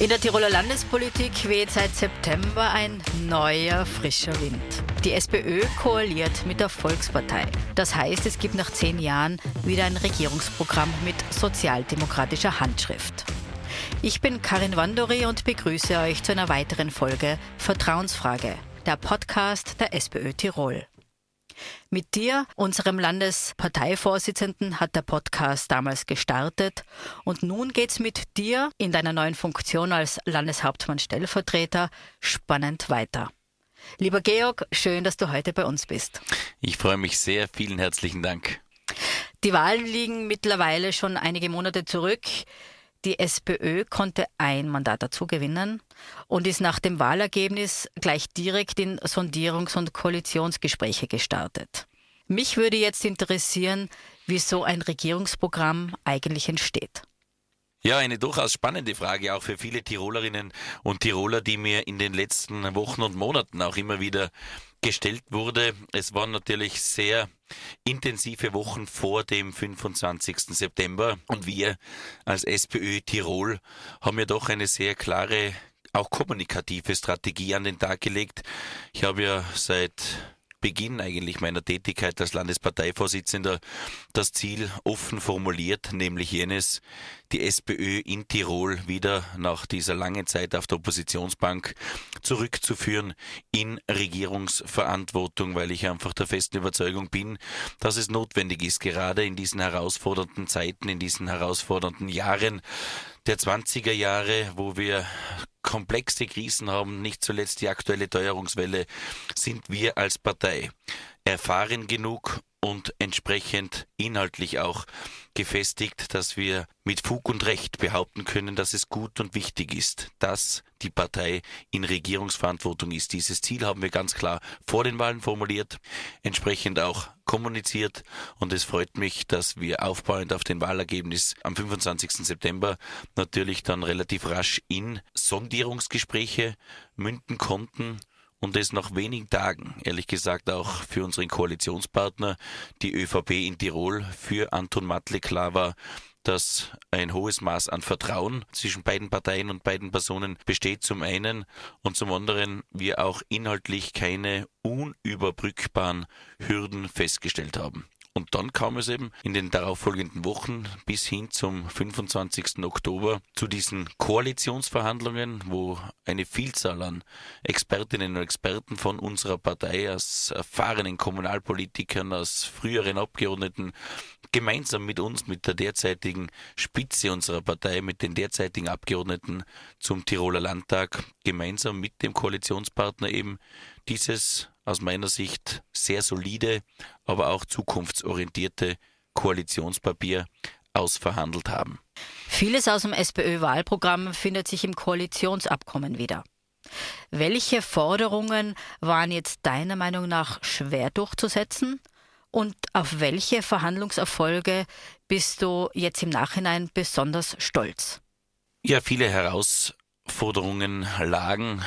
In der Tiroler Landespolitik weht seit September ein neuer frischer Wind. Die SPÖ koaliert mit der Volkspartei. Das heißt, es gibt nach zehn Jahren wieder ein Regierungsprogramm mit sozialdemokratischer Handschrift. Ich bin Karin Wandori und begrüße euch zu einer weiteren Folge Vertrauensfrage, der Podcast der SPÖ Tirol. Mit dir, unserem Landesparteivorsitzenden, hat der Podcast damals gestartet und nun geht's mit dir in deiner neuen Funktion als Landeshauptmann Stellvertreter spannend weiter. Lieber Georg, schön, dass du heute bei uns bist. Ich freue mich sehr. Vielen herzlichen Dank. Die Wahlen liegen mittlerweile schon einige Monate zurück. Die SPÖ konnte ein Mandat dazu gewinnen und ist nach dem Wahlergebnis gleich direkt in Sondierungs- und Koalitionsgespräche gestartet. Mich würde jetzt interessieren, wie so ein Regierungsprogramm eigentlich entsteht. Ja, eine durchaus spannende Frage auch für viele Tirolerinnen und Tiroler, die mir in den letzten Wochen und Monaten auch immer wieder gestellt wurde. Es waren natürlich sehr intensive Wochen vor dem 25. September und wir als SPÖ Tirol haben ja doch eine sehr klare, auch kommunikative Strategie an den Tag gelegt. Ich habe ja seit Beginn eigentlich meiner Tätigkeit als Landesparteivorsitzender das Ziel offen formuliert, nämlich jenes, die SPÖ in Tirol wieder nach dieser langen Zeit auf der Oppositionsbank zurückzuführen in Regierungsverantwortung, weil ich einfach der festen Überzeugung bin, dass es notwendig ist, gerade in diesen herausfordernden Zeiten, in diesen herausfordernden Jahren der 20er Jahre, wo wir komplexe Krisen haben, nicht zuletzt die aktuelle Teuerungswelle, sind wir als Partei erfahren genug und entsprechend inhaltlich auch gefestigt, dass wir mit Fug und Recht behaupten können, dass es gut und wichtig ist, dass die Partei in Regierungsverantwortung ist. Dieses Ziel haben wir ganz klar vor den Wahlen formuliert, entsprechend auch kommuniziert und es freut mich, dass wir aufbauend auf den Wahlergebnis am 25. September natürlich dann relativ rasch in Sondierungsgespräche münden konnten und es nach wenigen Tagen, ehrlich gesagt auch für unseren Koalitionspartner, die ÖVP in Tirol, für Anton Matle klar war, dass ein hohes Maß an Vertrauen zwischen beiden Parteien und beiden Personen besteht zum einen und zum anderen wir auch inhaltlich keine unüberbrückbaren Hürden festgestellt haben. Und dann kam es eben in den darauffolgenden Wochen bis hin zum 25. Oktober zu diesen Koalitionsverhandlungen, wo eine Vielzahl an Expertinnen und Experten von unserer Partei, aus erfahrenen Kommunalpolitikern, aus früheren Abgeordneten, gemeinsam mit uns, mit der derzeitigen Spitze unserer Partei, mit den derzeitigen Abgeordneten zum Tiroler Landtag, gemeinsam mit dem Koalitionspartner eben dieses aus meiner Sicht sehr solide, aber auch zukunftsorientierte Koalitionspapier ausverhandelt haben. Vieles aus dem SPÖ-Wahlprogramm findet sich im Koalitionsabkommen wieder. Welche Forderungen waren jetzt deiner Meinung nach schwer durchzusetzen? Und auf welche Verhandlungserfolge bist du jetzt im Nachhinein besonders stolz? Ja, viele Herausforderungen lagen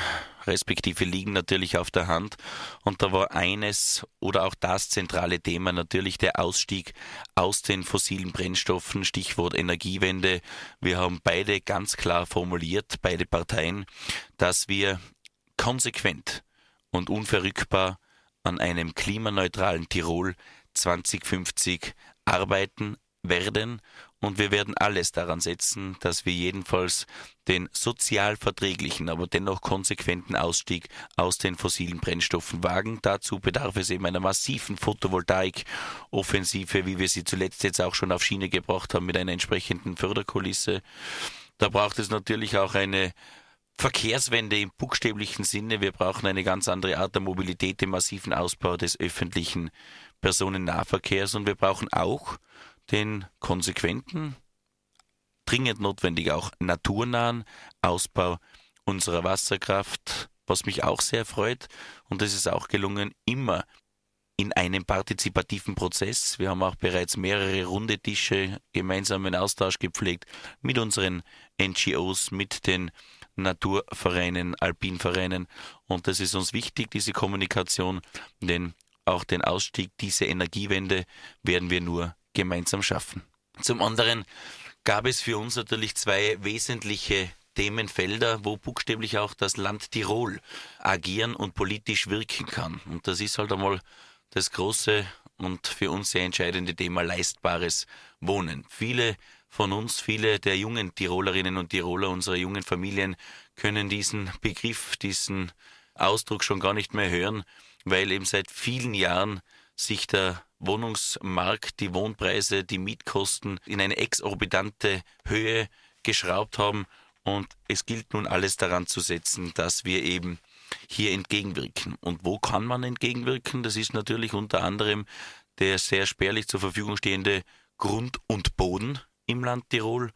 respektive liegen natürlich auf der Hand. Und da war eines oder auch das zentrale Thema natürlich der Ausstieg aus den fossilen Brennstoffen, Stichwort Energiewende. Wir haben beide ganz klar formuliert, beide Parteien, dass wir konsequent und unverrückbar an einem klimaneutralen Tirol 2050 arbeiten werden und wir werden alles daran setzen, dass wir jedenfalls den sozial verträglichen, aber dennoch konsequenten Ausstieg aus den fossilen Brennstoffen wagen. Dazu bedarf es eben einer massiven Photovoltaik-Offensive, wie wir sie zuletzt jetzt auch schon auf Schiene gebracht haben mit einer entsprechenden Förderkulisse. Da braucht es natürlich auch eine Verkehrswende im buchstäblichen Sinne. Wir brauchen eine ganz andere Art der Mobilität, den massiven Ausbau des öffentlichen Personennahverkehrs und wir brauchen auch den konsequenten, dringend notwendig auch naturnahen Ausbau unserer Wasserkraft, was mich auch sehr freut. Und es ist auch gelungen, immer in einem partizipativen Prozess. Wir haben auch bereits mehrere runde Tische, gemeinsamen Austausch gepflegt mit unseren NGOs, mit den Naturvereinen, Alpinvereinen. Und das ist uns wichtig, diese Kommunikation, denn auch den Ausstieg, diese Energiewende werden wir nur gemeinsam schaffen. Zum anderen gab es für uns natürlich zwei wesentliche Themenfelder, wo buchstäblich auch das Land Tirol agieren und politisch wirken kann. Und das ist halt einmal das große und für uns sehr entscheidende Thema leistbares Wohnen. Viele von uns, viele der jungen Tirolerinnen und Tiroler, unserer jungen Familien, können diesen Begriff, diesen Ausdruck schon gar nicht mehr hören, weil eben seit vielen Jahren sich der Wohnungsmarkt, die Wohnpreise, die Mietkosten in eine exorbitante Höhe geschraubt haben und es gilt nun alles daran zu setzen, dass wir eben hier entgegenwirken. Und wo kann man entgegenwirken? Das ist natürlich unter anderem der sehr spärlich zur Verfügung stehende Grund und Boden im Land Tirol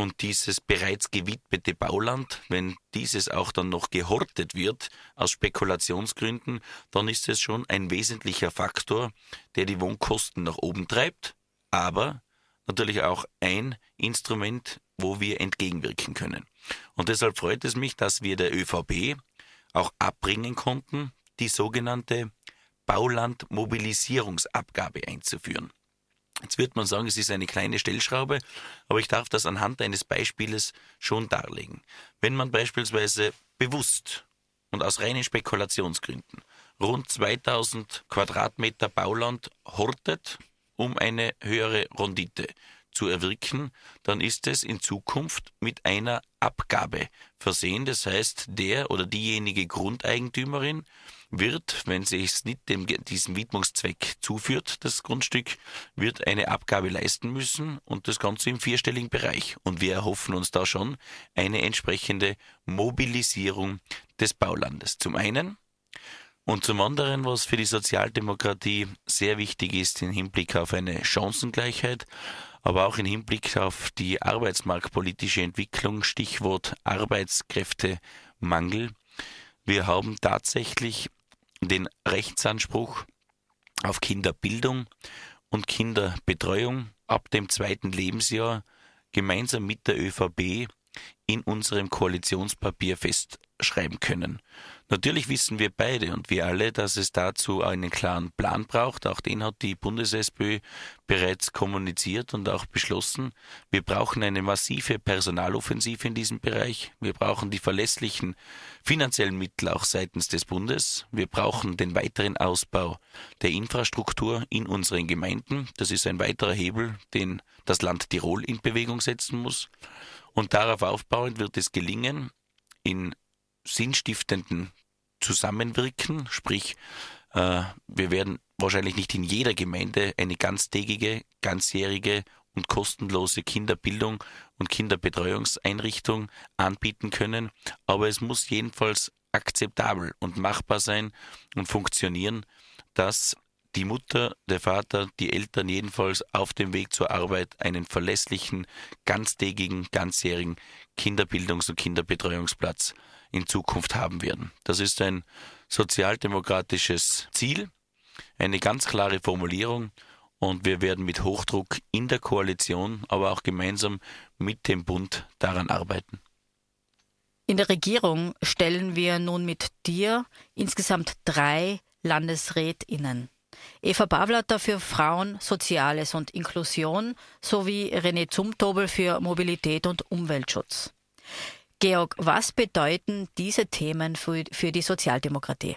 und dieses bereits gewidmete Bauland, wenn dieses auch dann noch gehortet wird aus Spekulationsgründen, dann ist es schon ein wesentlicher Faktor, der die Wohnkosten nach oben treibt, aber natürlich auch ein Instrument, wo wir entgegenwirken können. Und deshalb freut es mich, dass wir der ÖVP auch abbringen konnten, die sogenannte Baulandmobilisierungsabgabe einzuführen. Jetzt wird man sagen, es ist eine kleine Stellschraube, aber ich darf das anhand eines Beispieles schon darlegen. Wenn man beispielsweise bewusst und aus reinen Spekulationsgründen rund 2000 Quadratmeter Bauland hortet, um eine höhere Rendite zu erwirken, dann ist es in Zukunft mit einer Abgabe versehen. Das heißt, der oder diejenige Grundeigentümerin wird, wenn sie es nicht dem, diesem Widmungszweck zuführt, das Grundstück, wird eine Abgabe leisten müssen und das Ganze im vierstelligen Bereich. Und wir erhoffen uns da schon eine entsprechende Mobilisierung des Baulandes. Zum einen und zum anderen, was für die Sozialdemokratie sehr wichtig ist im Hinblick auf eine Chancengleichheit, aber auch im Hinblick auf die arbeitsmarktpolitische Entwicklung, Stichwort Arbeitskräftemangel. Wir haben tatsächlich den Rechtsanspruch auf Kinderbildung und Kinderbetreuung ab dem zweiten Lebensjahr gemeinsam mit der ÖVP in unserem Koalitionspapier festschreiben können. Natürlich wissen wir beide und wir alle, dass es dazu einen klaren Plan braucht. Auch den hat die Bundes-SPÖ bereits kommuniziert und auch beschlossen. Wir brauchen eine massive Personaloffensive in diesem Bereich. Wir brauchen die verlässlichen finanziellen Mittel auch seitens des Bundes. Wir brauchen den weiteren Ausbau der Infrastruktur in unseren Gemeinden. Das ist ein weiterer Hebel, den das Land Tirol in Bewegung setzen muss. Und darauf aufbauend wird es gelingen, in sinnstiftenden Zusammenwirken, sprich äh, wir werden wahrscheinlich nicht in jeder Gemeinde eine ganztägige, ganzjährige und kostenlose Kinderbildung und Kinderbetreuungseinrichtung anbieten können, aber es muss jedenfalls akzeptabel und machbar sein und funktionieren, dass die Mutter, der Vater, die Eltern jedenfalls auf dem Weg zur Arbeit einen verlässlichen, ganztägigen, ganzjährigen Kinderbildungs- und Kinderbetreuungsplatz in Zukunft haben werden. Das ist ein sozialdemokratisches Ziel, eine ganz klare Formulierung und wir werden mit Hochdruck in der Koalition, aber auch gemeinsam mit dem Bund daran arbeiten. In der Regierung stellen wir nun mit dir insgesamt drei LandesrätInnen. Eva Bavlatter für Frauen, Soziales und Inklusion sowie René Zumtobel für Mobilität und Umweltschutz. Georg, was bedeuten diese Themen für, für die Sozialdemokratie?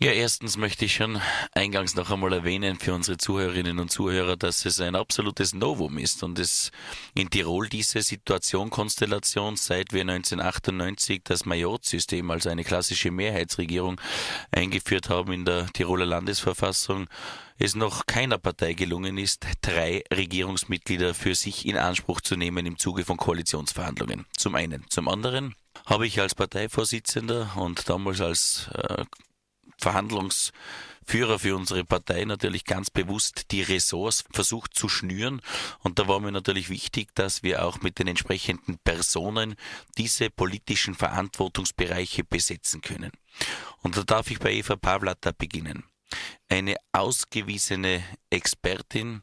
Ja, erstens möchte ich schon eingangs noch einmal erwähnen für unsere Zuhörerinnen und Zuhörer, dass es ein absolutes Novum ist und es in Tirol diese Situation, Konstellation, seit wir 1998 das Majorzsystem, also eine klassische Mehrheitsregierung eingeführt haben in der Tiroler Landesverfassung, es noch keiner Partei gelungen ist, drei Regierungsmitglieder für sich in Anspruch zu nehmen im Zuge von Koalitionsverhandlungen. Zum einen. Zum anderen habe ich als Parteivorsitzender und damals als äh, Verhandlungsführer für unsere Partei natürlich ganz bewusst die Ressorts versucht zu schnüren. Und da war mir natürlich wichtig, dass wir auch mit den entsprechenden Personen diese politischen Verantwortungsbereiche besetzen können. Und da darf ich bei Eva Pavlata beginnen. Eine ausgewiesene Expertin,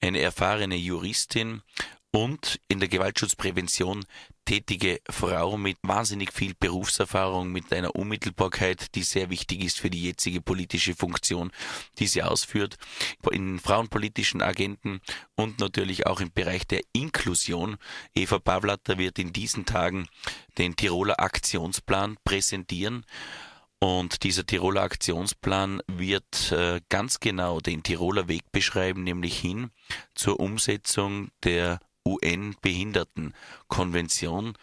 eine erfahrene Juristin und in der Gewaltschutzprävention tätige Frau mit wahnsinnig viel Berufserfahrung, mit einer Unmittelbarkeit, die sehr wichtig ist für die jetzige politische Funktion, die sie ausführt, in frauenpolitischen Agenten und natürlich auch im Bereich der Inklusion. Eva Pavlatter wird in diesen Tagen den Tiroler Aktionsplan präsentieren. Und dieser Tiroler Aktionsplan wird äh, ganz genau den Tiroler Weg beschreiben, nämlich hin zur Umsetzung der UN-Behindertenkonvention.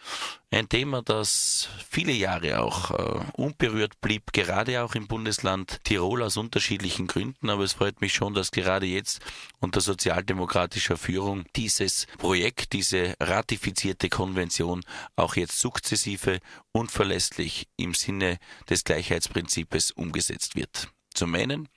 Ein Thema, das viele Jahre auch äh, unberührt blieb, gerade auch im Bundesland Tirol aus unterschiedlichen Gründen. Aber es freut mich schon, dass gerade jetzt unter sozialdemokratischer Führung dieses Projekt, diese ratifizierte Konvention auch jetzt sukzessive und verlässlich im Sinne des Gleichheitsprinzips umgesetzt wird. Zum einen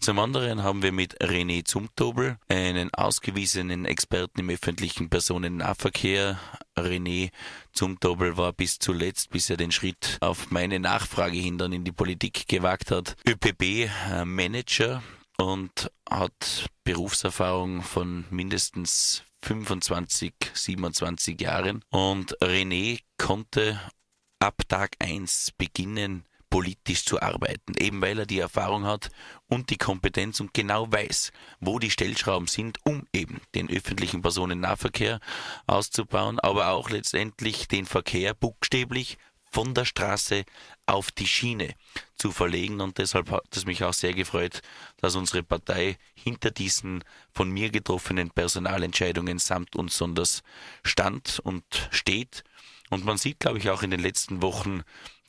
zum anderen haben wir mit René Zumtobel einen ausgewiesenen Experten im öffentlichen Personennahverkehr. René Zumtobel war bis zuletzt, bis er den Schritt auf meine Nachfrage hin dann in die Politik gewagt hat, ÖPB-Manager und hat Berufserfahrung von mindestens 25, 27 Jahren. Und René konnte ab Tag 1 beginnen, politisch zu arbeiten, eben weil er die Erfahrung hat und die Kompetenz und genau weiß, wo die Stellschrauben sind, um eben den öffentlichen Personennahverkehr auszubauen, aber auch letztendlich den Verkehr buchstäblich von der Straße auf die Schiene zu verlegen. Und deshalb hat es mich auch sehr gefreut, dass unsere Partei hinter diesen von mir getroffenen Personalentscheidungen samt und sonders stand und steht. Und man sieht, glaube ich, auch in den letzten Wochen,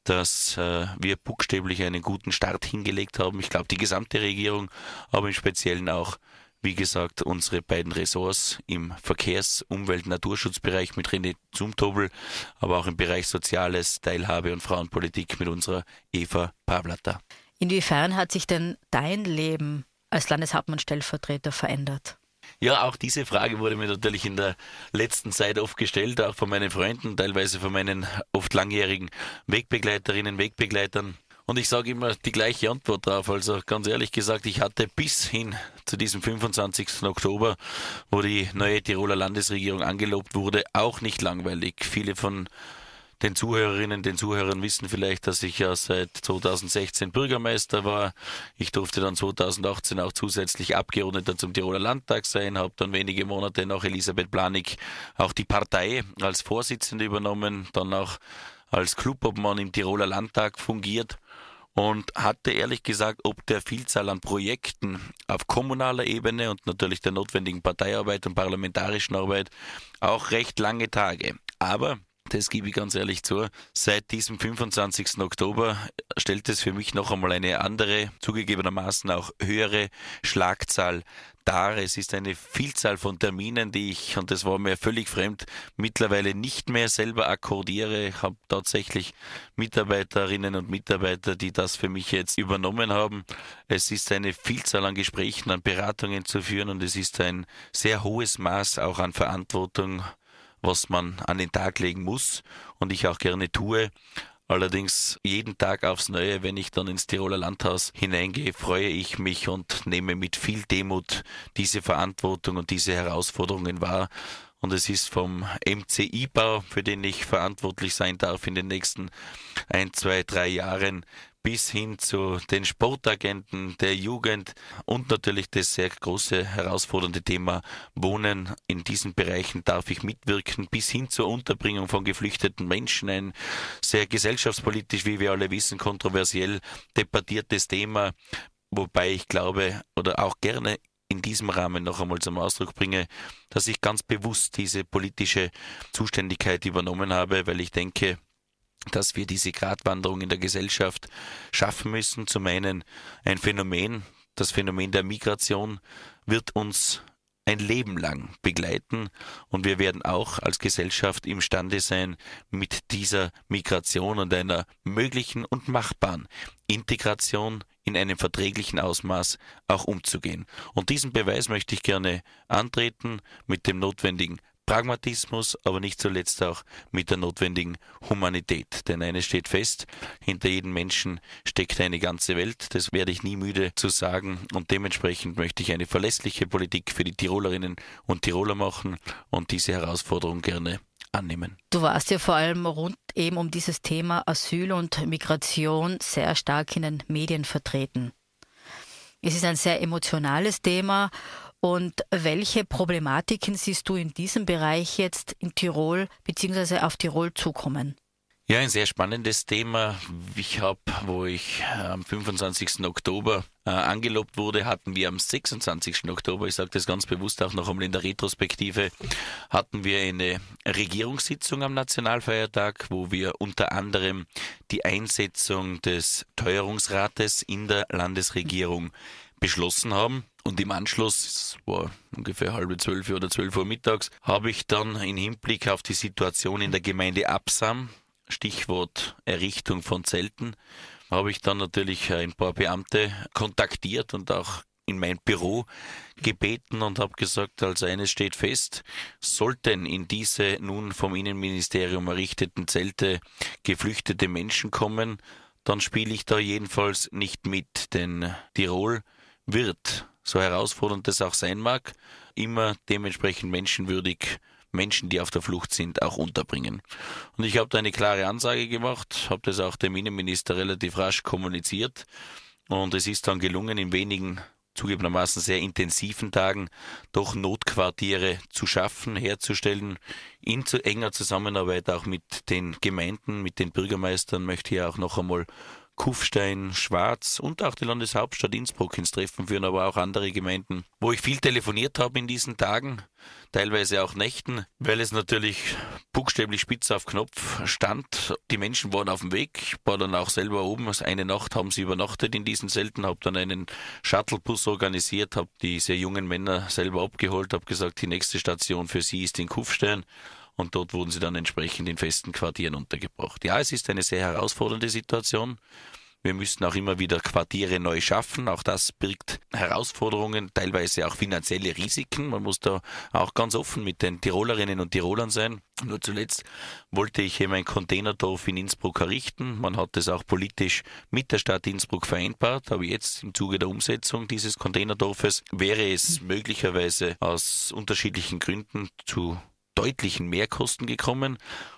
dass äh, wir buchstäblich einen guten Start hingelegt haben. Ich glaube, die gesamte Regierung, aber im Speziellen auch, wie gesagt, unsere beiden Ressorts im Verkehrs-, Umwelt-, Naturschutzbereich mit René Zumtobel, aber auch im Bereich Soziales, Teilhabe und Frauenpolitik mit unserer Eva Pavlata. Inwiefern hat sich denn dein Leben als Landeshauptmann-Stellvertreter verändert? Ja, auch diese Frage wurde mir natürlich in der letzten Zeit oft gestellt, auch von meinen Freunden, teilweise von meinen oft langjährigen Wegbegleiterinnen, Wegbegleitern. Und ich sage immer die gleiche Antwort drauf. Also ganz ehrlich gesagt, ich hatte bis hin zu diesem 25. Oktober, wo die neue Tiroler Landesregierung angelobt wurde, auch nicht langweilig. Viele von den Zuhörerinnen, den Zuhörern wissen vielleicht, dass ich ja seit 2016 Bürgermeister war. Ich durfte dann 2018 auch zusätzlich Abgeordneter zum Tiroler Landtag sein, habe dann wenige Monate nach Elisabeth Planig auch die Partei als Vorsitzende übernommen, dann auch als Clubobmann im Tiroler Landtag fungiert und hatte ehrlich gesagt, ob der Vielzahl an Projekten auf kommunaler Ebene und natürlich der notwendigen Parteiarbeit und parlamentarischen Arbeit auch recht lange Tage. Aber das gebe ich ganz ehrlich zu. Seit diesem 25. Oktober stellt es für mich noch einmal eine andere, zugegebenermaßen auch höhere Schlagzahl dar. Es ist eine Vielzahl von Terminen, die ich, und das war mir völlig fremd, mittlerweile nicht mehr selber akkordiere. Ich habe tatsächlich Mitarbeiterinnen und Mitarbeiter, die das für mich jetzt übernommen haben. Es ist eine Vielzahl an Gesprächen, an Beratungen zu führen und es ist ein sehr hohes Maß auch an Verantwortung was man an den Tag legen muss und ich auch gerne tue. Allerdings jeden Tag aufs Neue, wenn ich dann ins Tiroler Landhaus hineingehe, freue ich mich und nehme mit viel Demut diese Verantwortung und diese Herausforderungen wahr. Und es ist vom MCI-Bau, für den ich verantwortlich sein darf in den nächsten ein, zwei, drei Jahren, bis hin zu den Sportagenten der Jugend und natürlich das sehr große herausfordernde Thema Wohnen. In diesen Bereichen darf ich mitwirken, bis hin zur Unterbringung von geflüchteten Menschen. Ein sehr gesellschaftspolitisch, wie wir alle wissen, kontroversiell debattiertes Thema, wobei ich glaube oder auch gerne in diesem Rahmen noch einmal zum Ausdruck bringe, dass ich ganz bewusst diese politische Zuständigkeit übernommen habe, weil ich denke, dass wir diese Gratwanderung in der Gesellschaft schaffen müssen. Zum einen ein Phänomen, das Phänomen der Migration wird uns ein Leben lang begleiten und wir werden auch als Gesellschaft imstande sein, mit dieser Migration und einer möglichen und machbaren Integration in einem verträglichen Ausmaß auch umzugehen. Und diesen Beweis möchte ich gerne antreten mit dem notwendigen Pragmatismus, aber nicht zuletzt auch mit der notwendigen Humanität. Denn eines steht fest, hinter jedem Menschen steckt eine ganze Welt. Das werde ich nie müde zu sagen. Und dementsprechend möchte ich eine verlässliche Politik für die Tirolerinnen und Tiroler machen und diese Herausforderung gerne annehmen. Du warst ja vor allem rund eben um dieses Thema Asyl und Migration sehr stark in den Medien vertreten. Es ist ein sehr emotionales Thema. Und welche Problematiken siehst du in diesem Bereich jetzt in Tirol bzw. auf Tirol zukommen? Ja, ein sehr spannendes Thema. Ich habe, wo ich am 25. Oktober äh, angelobt wurde, hatten wir am 26. Oktober, ich sage das ganz bewusst auch noch einmal in der Retrospektive, hatten wir eine Regierungssitzung am Nationalfeiertag, wo wir unter anderem die Einsetzung des Teuerungsrates in der Landesregierung beschlossen haben. Und im Anschluss, es war ungefähr halbe zwölf oder zwölf Uhr mittags, habe ich dann in Hinblick auf die Situation in der Gemeinde Absam, Stichwort Errichtung von Zelten, habe ich dann natürlich ein paar Beamte kontaktiert und auch in mein Büro gebeten und habe gesagt, als eines steht fest, sollten in diese nun vom Innenministerium errichteten Zelte geflüchtete Menschen kommen, dann spiele ich da jedenfalls nicht mit, denn Tirol wird, so herausfordernd das auch sein mag, immer dementsprechend menschenwürdig Menschen, die auf der Flucht sind, auch unterbringen. Und ich habe da eine klare Ansage gemacht, habe das auch dem Innenminister relativ rasch kommuniziert und es ist dann gelungen, in wenigen zugegebenermaßen sehr intensiven Tagen doch Notquartiere zu schaffen, herzustellen, in enger Zusammenarbeit auch mit den Gemeinden, mit den Bürgermeistern möchte ich auch noch einmal Kufstein, Schwarz und auch die Landeshauptstadt Innsbruck ins Treffen führen, aber auch andere Gemeinden, wo ich viel telefoniert habe in diesen Tagen, teilweise auch Nächten, weil es natürlich buchstäblich spitz auf Knopf stand. Die Menschen waren auf dem Weg. Ich war dann auch selber oben. Eine Nacht haben sie übernachtet in diesen Zelten, habe dann einen Shuttlebus organisiert, habe diese jungen Männer selber abgeholt, habe gesagt, die nächste Station für sie ist in Kufstein und dort wurden sie dann entsprechend in festen Quartieren untergebracht. Ja, es ist eine sehr herausfordernde Situation. Wir müssen auch immer wieder Quartiere neu schaffen. Auch das birgt Herausforderungen, teilweise auch finanzielle Risiken. Man muss da auch ganz offen mit den Tirolerinnen und Tirolern sein. Nur zuletzt wollte ich eben ein Containerdorf in Innsbruck errichten. Man hat es auch politisch mit der Stadt Innsbruck vereinbart. Aber jetzt im Zuge der Umsetzung dieses Containerdorfes wäre es möglicherweise aus unterschiedlichen Gründen zu deutlichen Mehrkosten gekommen.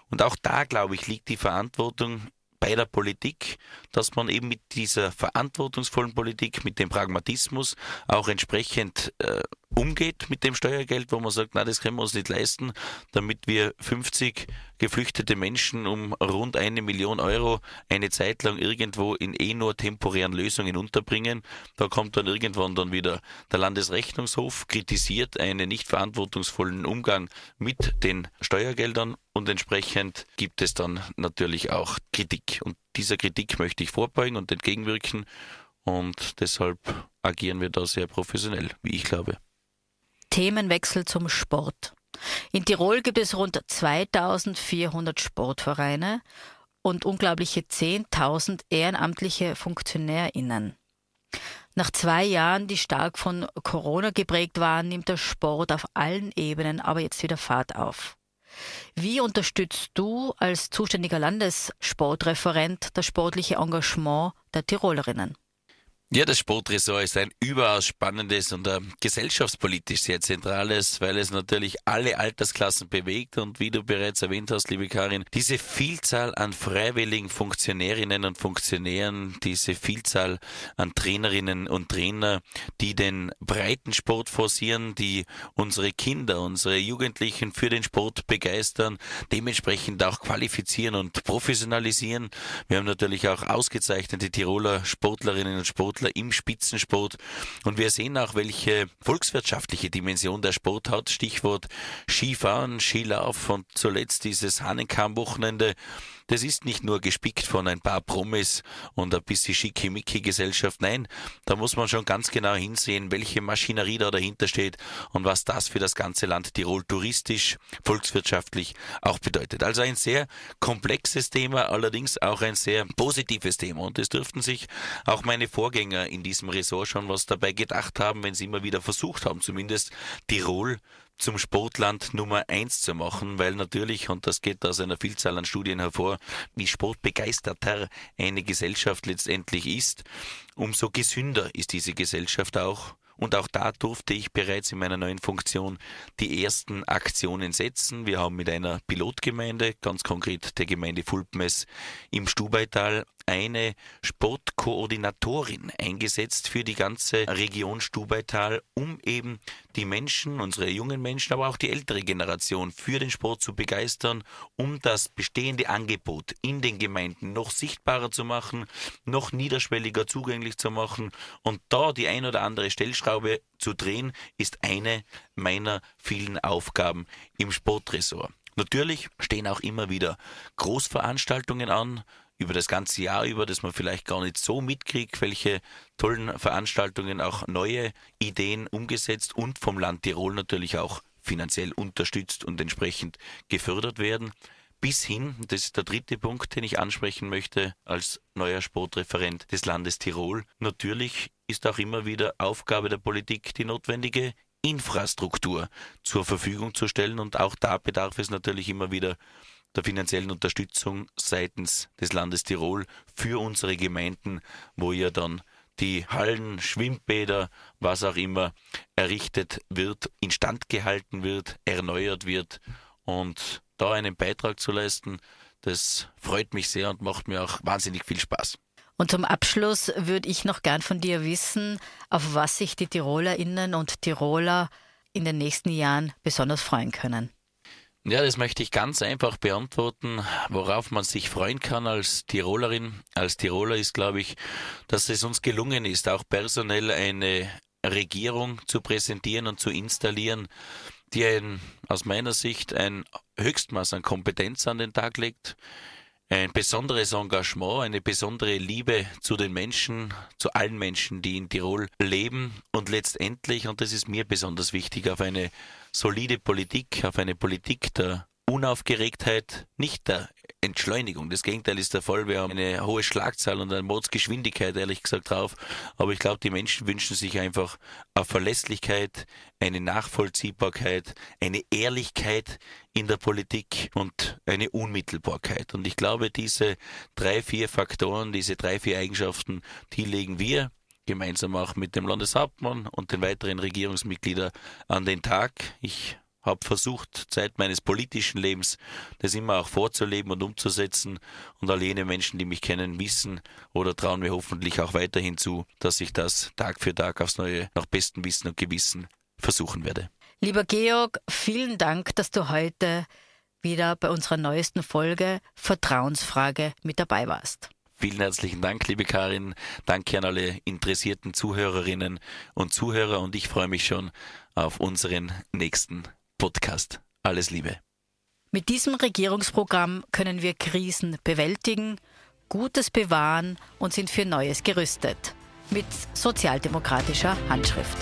Und auch da, glaube ich, liegt die Verantwortung bei der Politik, dass man eben mit dieser verantwortungsvollen Politik, mit dem Pragmatismus auch entsprechend äh, umgeht mit dem Steuergeld, wo man sagt, na, das können wir uns nicht leisten, damit wir 50 geflüchtete Menschen um rund eine Million Euro eine Zeit lang irgendwo in eh nur temporären Lösungen unterbringen. Da kommt dann irgendwann dann wieder der Landesrechnungshof, kritisiert einen nicht verantwortungsvollen Umgang mit den Steuergeldern und entsprechend gibt es dann natürlich auch Kritik. Und dieser Kritik möchte ich vorbeugen und entgegenwirken und deshalb agieren wir da sehr professionell, wie ich glaube. Themenwechsel zum Sport. In Tirol gibt es rund 2400 Sportvereine und unglaubliche 10.000 ehrenamtliche FunktionärInnen. Nach zwei Jahren, die stark von Corona geprägt waren, nimmt der Sport auf allen Ebenen aber jetzt wieder Fahrt auf. Wie unterstützt du als zuständiger Landessportreferent das sportliche Engagement der Tirolerinnen? Ja, das Sportressort ist ein überaus spannendes und äh, gesellschaftspolitisch sehr zentrales, weil es natürlich alle Altersklassen bewegt und wie du bereits erwähnt hast, liebe Karin, diese Vielzahl an freiwilligen Funktionärinnen und Funktionären, diese Vielzahl an Trainerinnen und Trainer, die den breiten Sport forcieren, die unsere Kinder, unsere Jugendlichen für den Sport begeistern, dementsprechend auch qualifizieren und professionalisieren. Wir haben natürlich auch ausgezeichnete Tiroler Sportlerinnen und Sportler Sportler im Spitzensport. Und wir sehen auch, welche volkswirtschaftliche Dimension der Sport hat. Stichwort Skifahren, Skilauf und zuletzt dieses Hahnenkamm-Wochenende das ist nicht nur gespickt von ein paar Promis und ein bisschen schickimicki-Gesellschaft. Nein, da muss man schon ganz genau hinsehen, welche Maschinerie da dahinter steht und was das für das ganze Land Tirol touristisch, volkswirtschaftlich auch bedeutet. Also ein sehr komplexes Thema, allerdings auch ein sehr positives Thema. Und es dürften sich auch meine Vorgänger Vorgänger in diesem Ressort schon was dabei gedacht haben, wenn sie immer wieder versucht haben, zumindest Tirol zum Sportland Nummer eins zu machen, weil natürlich, und das geht aus einer Vielzahl an Studien hervor, wie sportbegeisterter eine Gesellschaft letztendlich ist, umso gesünder ist diese Gesellschaft auch und auch da durfte ich bereits in meiner neuen Funktion die ersten Aktionen setzen. Wir haben mit einer Pilotgemeinde, ganz konkret der Gemeinde Fulpmes im Stubaital, eine Sportkoordinatorin eingesetzt für die ganze Region Stubaital, um eben die Menschen, unsere jungen Menschen, aber auch die ältere Generation für den Sport zu begeistern, um das bestehende Angebot in den Gemeinden noch sichtbarer zu machen, noch niederschwelliger zugänglich zu machen und da die ein oder andere Stellschraube zu drehen, ist eine meiner vielen Aufgaben im Sportressort. Natürlich stehen auch immer wieder Großveranstaltungen an, über das ganze Jahr über, dass man vielleicht gar nicht so mitkriegt, welche tollen Veranstaltungen auch neue Ideen umgesetzt und vom Land Tirol natürlich auch finanziell unterstützt und entsprechend gefördert werden. Bis hin, das ist der dritte Punkt, den ich ansprechen möchte als neuer Sportreferent des Landes Tirol. Natürlich ist auch immer wieder Aufgabe der Politik, die notwendige Infrastruktur zur Verfügung zu stellen. Und auch da bedarf es natürlich immer wieder der finanziellen Unterstützung seitens des Landes Tirol für unsere Gemeinden, wo ja dann die Hallen, Schwimmbäder, was auch immer errichtet wird, instand gehalten wird, erneuert wird und da einen Beitrag zu leisten, das freut mich sehr und macht mir auch wahnsinnig viel Spaß. Und zum Abschluss würde ich noch gern von dir wissen, auf was sich die Tirolerinnen und Tiroler in den nächsten Jahren besonders freuen können. Ja, das möchte ich ganz einfach beantworten. Worauf man sich freuen kann als Tirolerin, als Tiroler ist, glaube ich, dass es uns gelungen ist, auch personell eine Regierung zu präsentieren und zu installieren, die ein, aus meiner Sicht ein Höchstmaß an Kompetenz an den Tag legt, ein besonderes Engagement, eine besondere Liebe zu den Menschen, zu allen Menschen, die in Tirol leben. Und letztendlich, und das ist mir besonders wichtig, auf eine solide Politik, auf eine Politik der Unaufgeregtheit, nicht der Entschleunigung. Das Gegenteil ist der Fall. Wir haben eine hohe Schlagzahl und eine Mordsgeschwindigkeit, ehrlich gesagt, drauf. Aber ich glaube, die Menschen wünschen sich einfach eine Verlässlichkeit, eine Nachvollziehbarkeit, eine Ehrlichkeit in der Politik und eine Unmittelbarkeit. Und ich glaube, diese drei, vier Faktoren, diese drei, vier Eigenschaften, die legen wir gemeinsam auch mit dem Landeshauptmann und den weiteren Regierungsmitgliedern an den Tag. Ich habe versucht, Zeit meines politischen Lebens das immer auch vorzuleben und umzusetzen. Und all jene Menschen, die mich kennen, wissen oder trauen mir hoffentlich auch weiterhin zu, dass ich das Tag für Tag aufs Neue nach bestem Wissen und Gewissen versuchen werde. Lieber Georg, vielen Dank, dass du heute wieder bei unserer neuesten Folge Vertrauensfrage mit dabei warst. Vielen herzlichen Dank, liebe Karin. Danke an alle interessierten Zuhörerinnen und Zuhörer und ich freue mich schon auf unseren nächsten Podcast. Alles Liebe. Mit diesem Regierungsprogramm können wir Krisen bewältigen, Gutes bewahren und sind für Neues gerüstet. Mit sozialdemokratischer Handschrift.